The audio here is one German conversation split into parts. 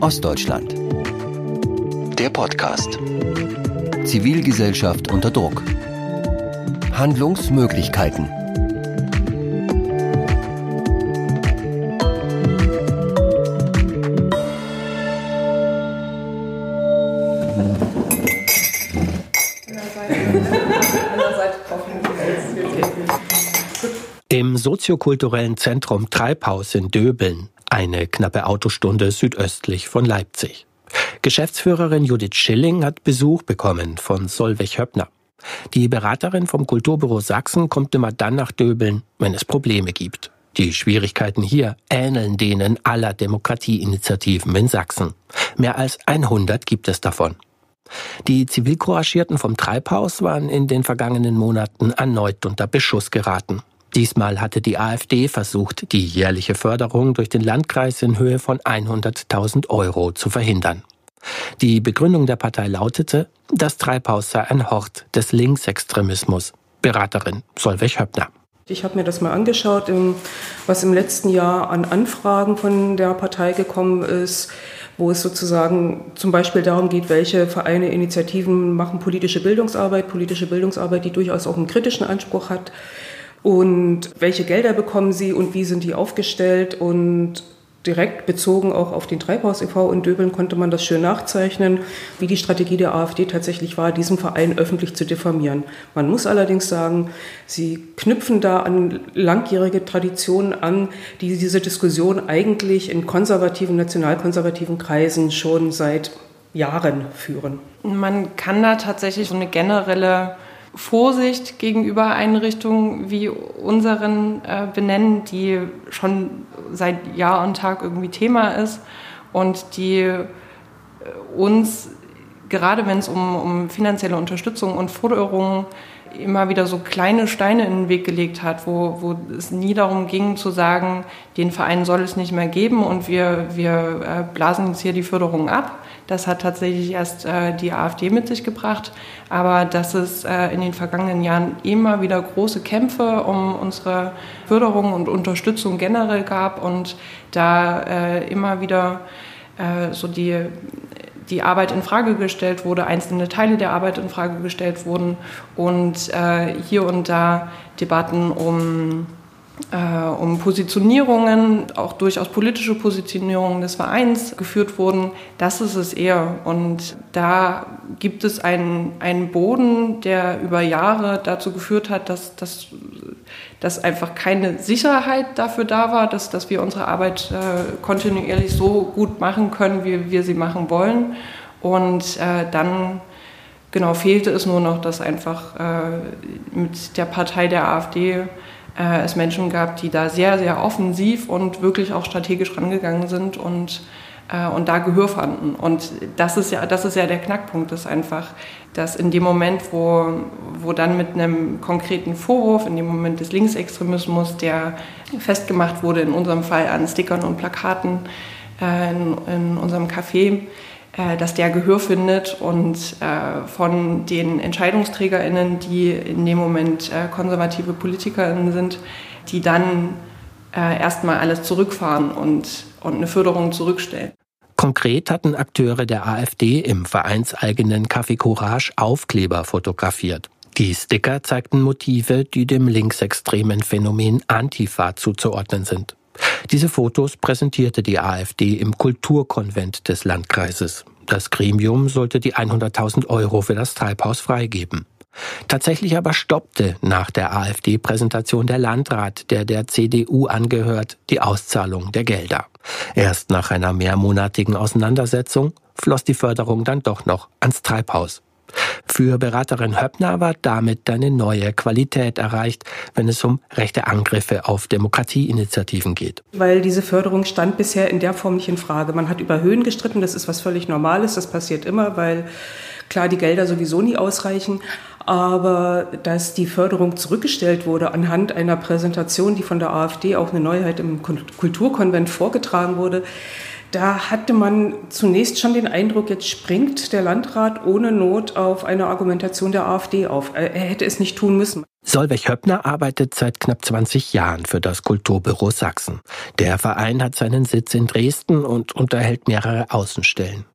Ostdeutschland. Der Podcast. Zivilgesellschaft unter Druck. Handlungsmöglichkeiten. Im soziokulturellen Zentrum Treibhaus in Döbeln, eine knappe Autostunde südöstlich von Leipzig. Geschäftsführerin Judith Schilling hat Besuch bekommen von Solveig Höppner. Die Beraterin vom Kulturbüro Sachsen kommt immer dann nach Döbeln, wenn es Probleme gibt. Die Schwierigkeiten hier ähneln denen aller Demokratieinitiativen in Sachsen. Mehr als 100 gibt es davon. Die Zivilcouragierten vom Treibhaus waren in den vergangenen Monaten erneut unter Beschuss geraten. Diesmal hatte die AfD versucht, die jährliche Förderung durch den Landkreis in Höhe von 100.000 Euro zu verhindern. Die Begründung der Partei lautete, das Treibhaus sei ein Hort des Linksextremismus. Beraterin Solveig Höppner. Ich habe mir das mal angeschaut, was im letzten Jahr an Anfragen von der Partei gekommen ist, wo es sozusagen zum Beispiel darum geht, welche Vereine, Initiativen machen politische Bildungsarbeit, politische Bildungsarbeit, die durchaus auch einen kritischen Anspruch hat und welche Gelder bekommen sie und wie sind die aufgestellt und direkt bezogen auch auf den Treibhaus e.V. in Döbeln konnte man das schön nachzeichnen, wie die Strategie der AfD tatsächlich war, diesen Verein öffentlich zu diffamieren. Man muss allerdings sagen, sie knüpfen da an langjährige Traditionen an, die diese Diskussion eigentlich in konservativen, nationalkonservativen Kreisen schon seit Jahren führen. Man kann da tatsächlich so eine generelle Vorsicht gegenüber Einrichtungen wie unseren äh, benennen, die schon seit Jahr und Tag irgendwie Thema ist und die äh, uns, gerade wenn es um, um finanzielle Unterstützung und Forderungen immer wieder so kleine Steine in den Weg gelegt hat, wo, wo es nie darum ging zu sagen, den Verein soll es nicht mehr geben und wir, wir äh, blasen jetzt hier die Förderung ab. Das hat tatsächlich erst äh, die AfD mit sich gebracht. Aber dass es äh, in den vergangenen Jahren immer wieder große Kämpfe um unsere Förderung und Unterstützung generell gab und da äh, immer wieder äh, so die die Arbeit in Frage gestellt wurde, einzelne Teile der Arbeit in Frage gestellt wurden und äh, hier und da Debatten um, äh, um Positionierungen, auch durchaus politische Positionierungen des Vereins geführt wurden. Das ist es eher. Und da gibt es einen, einen Boden, der über Jahre dazu geführt hat, dass, dass, dass einfach keine Sicherheit dafür da war, dass, dass wir unsere Arbeit äh, kontinuierlich so gut machen können, wie wir sie machen wollen. Und äh, dann genau fehlte es nur noch, dass einfach äh, mit der Partei der AfD äh, es Menschen gab, die da sehr, sehr offensiv und wirklich auch strategisch rangegangen sind und äh, und da Gehör fanden. Und das ist ja, das ist ja der Knackpunkt, ist einfach, dass in dem Moment, wo, wo dann mit einem konkreten Vorwurf, in dem Moment des Linksextremismus, der festgemacht wurde, in unserem Fall an Stickern und Plakaten äh, in, in unserem Café, dass der Gehör findet und äh, von den EntscheidungsträgerInnen, die in dem Moment äh, konservative PolitikerInnen sind, die dann äh, erstmal alles zurückfahren und, und eine Förderung zurückstellen. Konkret hatten Akteure der AfD im vereinseigenen Café Courage Aufkleber fotografiert. Die Sticker zeigten Motive, die dem linksextremen Phänomen Antifa zuzuordnen sind. Diese Fotos präsentierte die AfD im Kulturkonvent des Landkreises. Das Gremium sollte die 100.000 Euro für das Treibhaus freigeben. Tatsächlich aber stoppte nach der AfD-Präsentation der Landrat, der der CDU angehört, die Auszahlung der Gelder. Erst nach einer mehrmonatigen Auseinandersetzung floss die Förderung dann doch noch ans Treibhaus. Für Beraterin Höppner war damit eine neue Qualität erreicht, wenn es um rechte Angriffe auf Demokratieinitiativen geht. Weil diese Förderung stand bisher in der Form nicht in Frage. Man hat über Höhen gestritten, das ist was völlig Normales, das passiert immer, weil klar die Gelder sowieso nie ausreichen. Aber dass die Förderung zurückgestellt wurde anhand einer Präsentation, die von der AfD auch eine Neuheit im Kulturkonvent vorgetragen wurde, Da hatte man zunächst schon den Eindruck, jetzt springt der Landrat ohne Not auf eine Argumentation der AfD auf. Er hätte es nicht tun müssen. Solveig Höppner arbeitet seit knapp 20 Jahren für das Kulturbüro Sachsen. Der Verein hat seinen Sitz in Dresden und unterhält mehrere Außenstellen.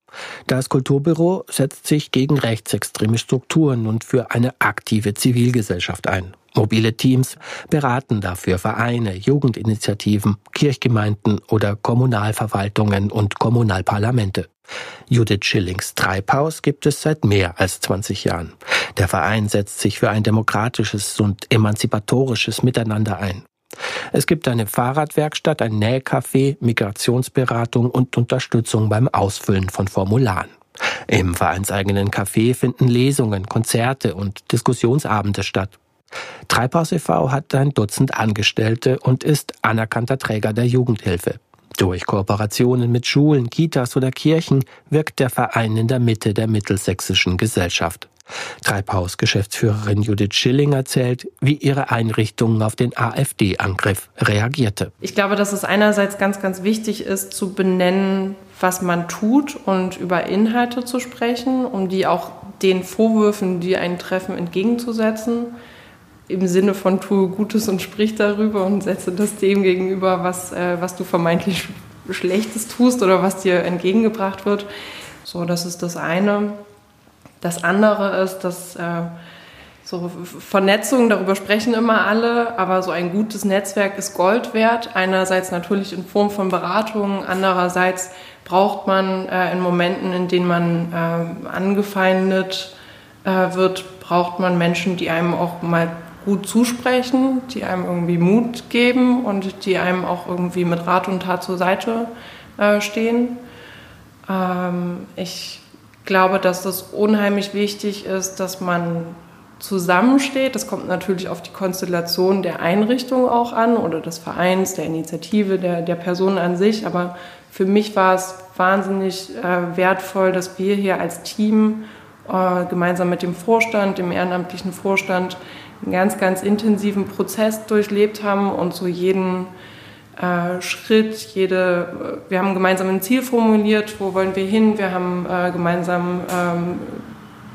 Das Kulturbüro setzt sich gegen rechtsextreme Strukturen und für eine aktive Zivilgesellschaft ein. Mobile Teams beraten dafür Vereine, Jugendinitiativen, Kirchgemeinden oder Kommunalverwaltungen und Kommunalparlamente. Judith Schillings Treibhaus gibt es seit mehr als 20 Jahren. Der Verein setzt sich für ein demokratisches und emanzipatorisches Miteinander ein. Es gibt eine Fahrradwerkstatt, ein Nähcafé, Migrationsberatung und Unterstützung beim Ausfüllen von Formularen. Im vereinseigenen Café finden Lesungen, Konzerte und Diskussionsabende statt. Treibhaus e.V. hat ein Dutzend Angestellte und ist anerkannter Träger der Jugendhilfe. Durch Kooperationen mit Schulen, Kitas oder Kirchen wirkt der Verein in der Mitte der mittelsächsischen Gesellschaft. Treibhaus-Geschäftsführerin Judith Schilling erzählt, wie ihre Einrichtung auf den AfD-Angriff reagierte. Ich glaube, dass es einerseits ganz, ganz wichtig ist, zu benennen, was man tut und über Inhalte zu sprechen, um die auch den Vorwürfen, die einen treffen, entgegenzusetzen. Im Sinne von tue Gutes und sprich darüber und setze das dem gegenüber, was, äh, was du vermeintlich Schlechtes tust oder was dir entgegengebracht wird. So, das ist das eine. Das andere ist, dass äh, so Vernetzung, darüber sprechen immer alle, aber so ein gutes Netzwerk ist Gold wert. Einerseits natürlich in Form von Beratungen, andererseits braucht man äh, in Momenten, in denen man äh, angefeindet äh, wird, braucht man Menschen, die einem auch mal gut zusprechen, die einem irgendwie Mut geben und die einem auch irgendwie mit Rat und Tat zur Seite äh, stehen. Ähm, ich glaube, dass es unheimlich wichtig ist, dass man zusammensteht. Das kommt natürlich auf die Konstellation der Einrichtung auch an oder des Vereins, der Initiative, der, der Person an sich. Aber für mich war es wahnsinnig äh, wertvoll, dass wir hier als Team äh, gemeinsam mit dem Vorstand, dem ehrenamtlichen Vorstand, einen ganz, ganz intensiven Prozess durchlebt haben und so jeden äh, Schritt, jede, wir haben gemeinsam ein Ziel formuliert, wo wollen wir hin, wir haben äh, gemeinsam ähm,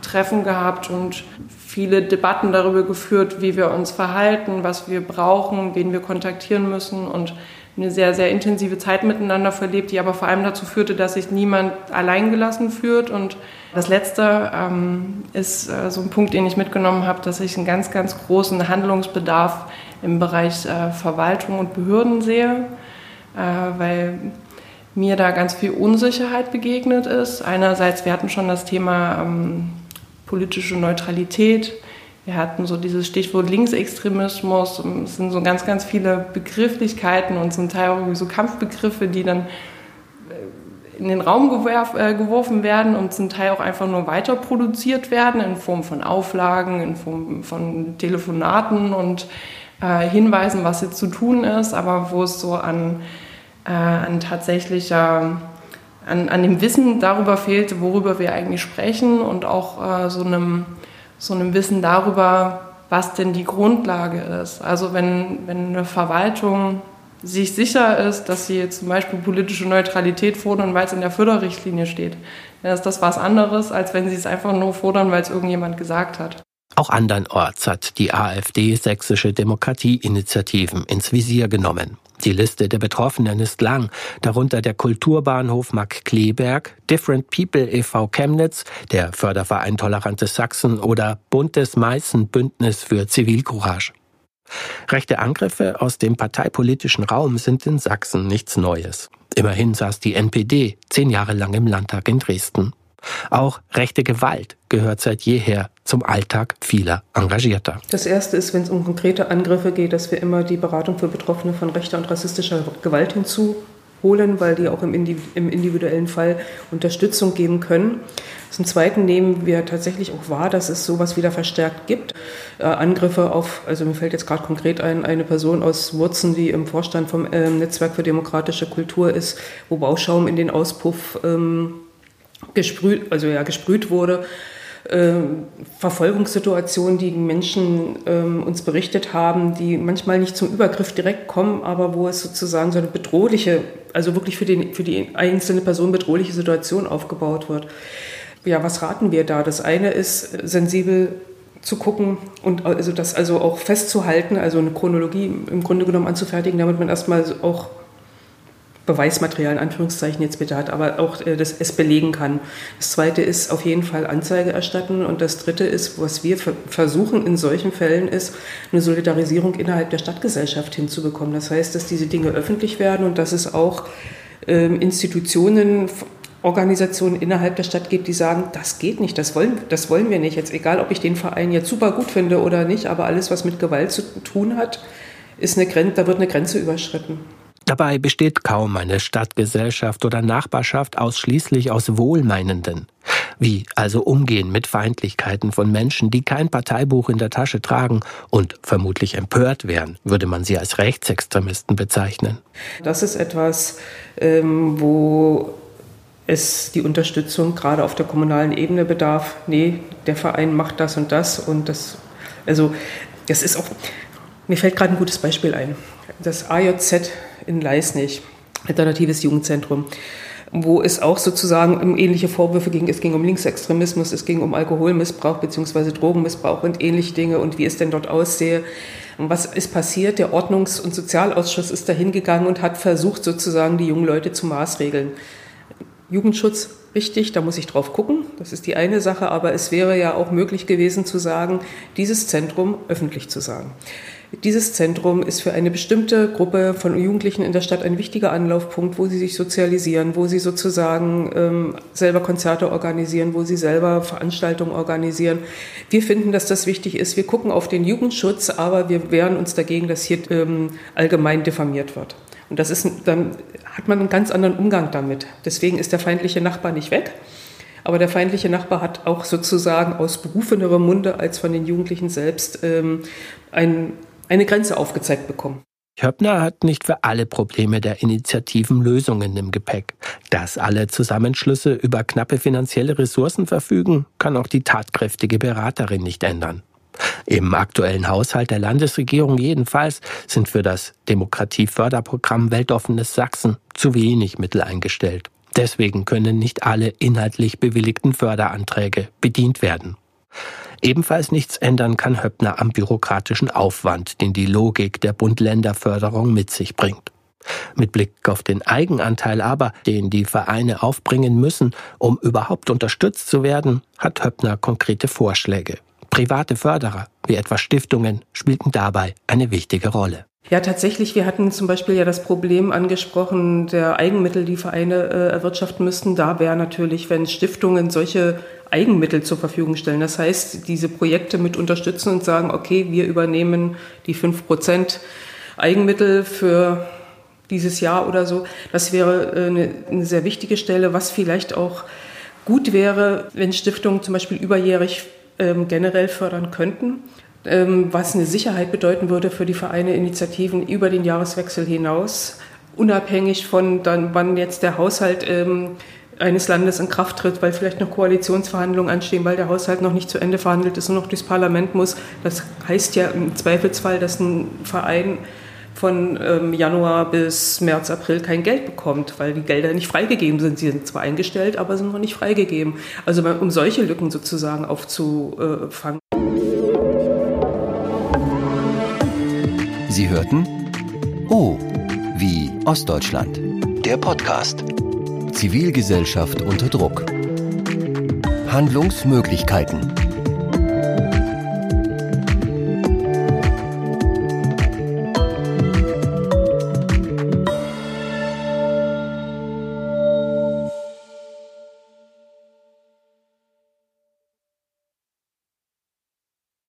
Treffen gehabt und viele Debatten darüber geführt, wie wir uns verhalten, was wir brauchen, wen wir kontaktieren müssen und eine sehr, sehr intensive Zeit miteinander verlebt, die aber vor allem dazu führte, dass sich niemand alleingelassen fühlt. Und das Letzte ähm, ist äh, so ein Punkt, den ich mitgenommen habe, dass ich einen ganz, ganz großen Handlungsbedarf im Bereich äh, Verwaltung und Behörden sehe, äh, weil mir da ganz viel Unsicherheit begegnet ist. Einerseits, wir hatten schon das Thema ähm, politische Neutralität. Wir hatten so dieses Stichwort Linksextremismus. Es sind so ganz, ganz viele Begrifflichkeiten und zum Teil auch so Kampfbegriffe, die dann äh, in den Raum gewerf, äh, geworfen werden und zum Teil auch einfach nur weiter produziert werden in Form von Auflagen, in Form von Telefonaten und äh, hinweisen, was jetzt zu tun ist, aber wo es so an, äh, an tatsächlicher, an, an dem Wissen darüber fehlt, worüber wir eigentlich sprechen und auch äh, so, einem, so einem Wissen darüber, was denn die Grundlage ist. Also wenn, wenn eine Verwaltung sich sicher ist, dass sie jetzt zum Beispiel politische Neutralität fordern, weil es in der Förderrichtlinie steht, dann ist das was anderes, als wenn sie es einfach nur fordern, weil es irgendjemand gesagt hat. Auch andernorts hat die AfD sächsische Demokratieinitiativen ins Visier genommen. Die Liste der Betroffenen ist lang, darunter der Kulturbahnhof Mark Kleberg, Different People e.V. Chemnitz, der Förderverein Tolerantes Sachsen oder Buntes Meißen Bündnis für Zivilcourage. Rechte Angriffe aus dem parteipolitischen Raum sind in Sachsen nichts Neues. Immerhin saß die NPD zehn Jahre lang im Landtag in Dresden. Auch rechte Gewalt gehört seit jeher zum Alltag vieler Engagierter. Das Erste ist, wenn es um konkrete Angriffe geht, dass wir immer die Beratung für Betroffene von rechter und rassistischer Gewalt hinzuholen, weil die auch im, individuellen Fall Unterstützung geben können. Zum Zweiten nehmen wir tatsächlich auch wahr, dass es sowas wieder verstärkt gibt. Äh, Angriffe auf, also mir fällt jetzt gerade konkret ein, eine Person aus Wurzen, die im Vorstand vom äh, Netzwerk für demokratische Kultur ist, wo Bauschaum in den Auspuff ähm, gesprüht, also ja, gesprüht wurde. äh, Verfolgungssituationen, die Menschen ähm, uns berichtet haben, die manchmal nicht zum Übergriff direkt kommen, aber wo es sozusagen so eine bedrohliche, also wirklich für, den, für die einzelne Person bedrohliche Situation aufgebaut wird. Ja, was raten wir da? Das eine ist, sensibel zu gucken und also das also auch festzuhalten, also eine Chronologie im Grunde genommen anzufertigen, damit man erstmal auch Beweismaterial in Anführungszeichen jetzt bitte hat, aber auch äh, das es belegen kann. Das zweite ist auf jeden Fall Anzeige erstatten und das dritte ist, was wir versuchen in solchen Fällen ist, eine Solidarisierung innerhalb der Stadtgesellschaft hinzubekommen. Das heißt, dass diese Dinge öffentlich werden und dass es auch ähm, Institutionen, Organisationen innerhalb der Stadt gibt, die sagen, das geht nicht, das wollen, das wollen wir nicht. Jetzt egal, ob ich den Verein jetzt super gut finde oder nicht, aber alles, was mit Gewalt zu tun hat, ist eine Grenze, da wird eine Grenze überschritten. Dabei besteht kaum eine Stadtgesellschaft oder Nachbarschaft ausschließlich aus Wohlmeinenden. Wie also umgehen mit Feindlichkeiten von Menschen, die kein Parteibuch in der Tasche tragen und vermutlich empört wären, würde man sie als Rechtsextremisten bezeichnen. Das ist etwas, ähm, wo es die Unterstützung gerade auf der kommunalen Ebene bedarf. Nee, der Verein macht das und das und das, also das ist auch, mir fällt gerade ein gutes Beispiel ein. Das AJZ in Leisnig, Alternatives Jugendzentrum, wo es auch sozusagen um ähnliche Vorwürfe ging. Es ging um Linksextremismus, es ging um Alkoholmissbrauch bzw. Drogenmissbrauch und ähnliche Dinge und wie es denn dort aussehe. Und was ist passiert? Der Ordnungs- und Sozialausschuss ist dahin gegangen und hat versucht, sozusagen die jungen Leute zu maßregeln. Jugendschutz richtig, da muss ich drauf gucken. Das ist die eine Sache, aber es wäre ja auch möglich gewesen zu sagen, dieses Zentrum öffentlich zu sagen. Dieses Zentrum ist für eine bestimmte Gruppe von Jugendlichen in der Stadt ein wichtiger Anlaufpunkt, wo sie sich sozialisieren, wo sie sozusagen ähm, selber Konzerte organisieren, wo sie selber Veranstaltungen organisieren. Wir finden, dass das wichtig ist. Wir gucken auf den Jugendschutz, aber wir wehren uns dagegen, dass hier ähm, allgemein diffamiert wird. Und das ist, dann hat man einen ganz anderen Umgang damit. Deswegen ist der feindliche Nachbar nicht weg. Aber der feindliche Nachbar hat auch sozusagen aus berufenerem Munde als von den Jugendlichen selbst ähm, ein, eine Grenze aufgezeigt bekommen. Höppner hat nicht für alle Probleme der Initiativen Lösungen im Gepäck. Dass alle Zusammenschlüsse über knappe finanzielle Ressourcen verfügen, kann auch die tatkräftige Beraterin nicht ändern. Im aktuellen Haushalt der Landesregierung jedenfalls sind für das Demokratieförderprogramm Weltoffenes Sachsen zu wenig Mittel eingestellt. Deswegen können nicht alle inhaltlich bewilligten Förderanträge bedient werden. Ebenfalls nichts ändern kann Höppner am bürokratischen Aufwand, den die Logik der Bund-Länder-Förderung mit sich bringt. Mit Blick auf den Eigenanteil aber, den die Vereine aufbringen müssen, um überhaupt unterstützt zu werden, hat Höppner konkrete Vorschläge. Private Förderer, wie etwa Stiftungen, spielten dabei eine wichtige Rolle. Ja, tatsächlich. Wir hatten zum Beispiel ja das Problem angesprochen der Eigenmittel, die Vereine äh, erwirtschaften müssten. Da wäre natürlich, wenn Stiftungen solche Eigenmittel zur Verfügung stellen. Das heißt, diese Projekte mit unterstützen und sagen, okay, wir übernehmen die fünf Prozent Eigenmittel für dieses Jahr oder so. Das wäre äh, eine, eine sehr wichtige Stelle, was vielleicht auch gut wäre, wenn Stiftungen zum Beispiel überjährig ähm, generell fördern könnten, was eine Sicherheit bedeuten würde für die Vereine, Initiativen über den Jahreswechsel hinaus, unabhängig von dann, wann jetzt der Haushalt ähm, eines Landes in Kraft tritt, weil vielleicht noch Koalitionsverhandlungen anstehen, weil der Haushalt noch nicht zu Ende verhandelt ist und noch durchs Parlament muss. Das heißt ja im Zweifelsfall, dass ein Verein von ähm, Januar bis März, April kein Geld bekommt, weil die Gelder nicht freigegeben sind. Sie sind zwar eingestellt, aber sind noch nicht freigegeben. Also um solche Lücken sozusagen aufzufangen. Sie hörten O wie Ostdeutschland. Der Podcast. Zivilgesellschaft unter Druck. Handlungsmöglichkeiten.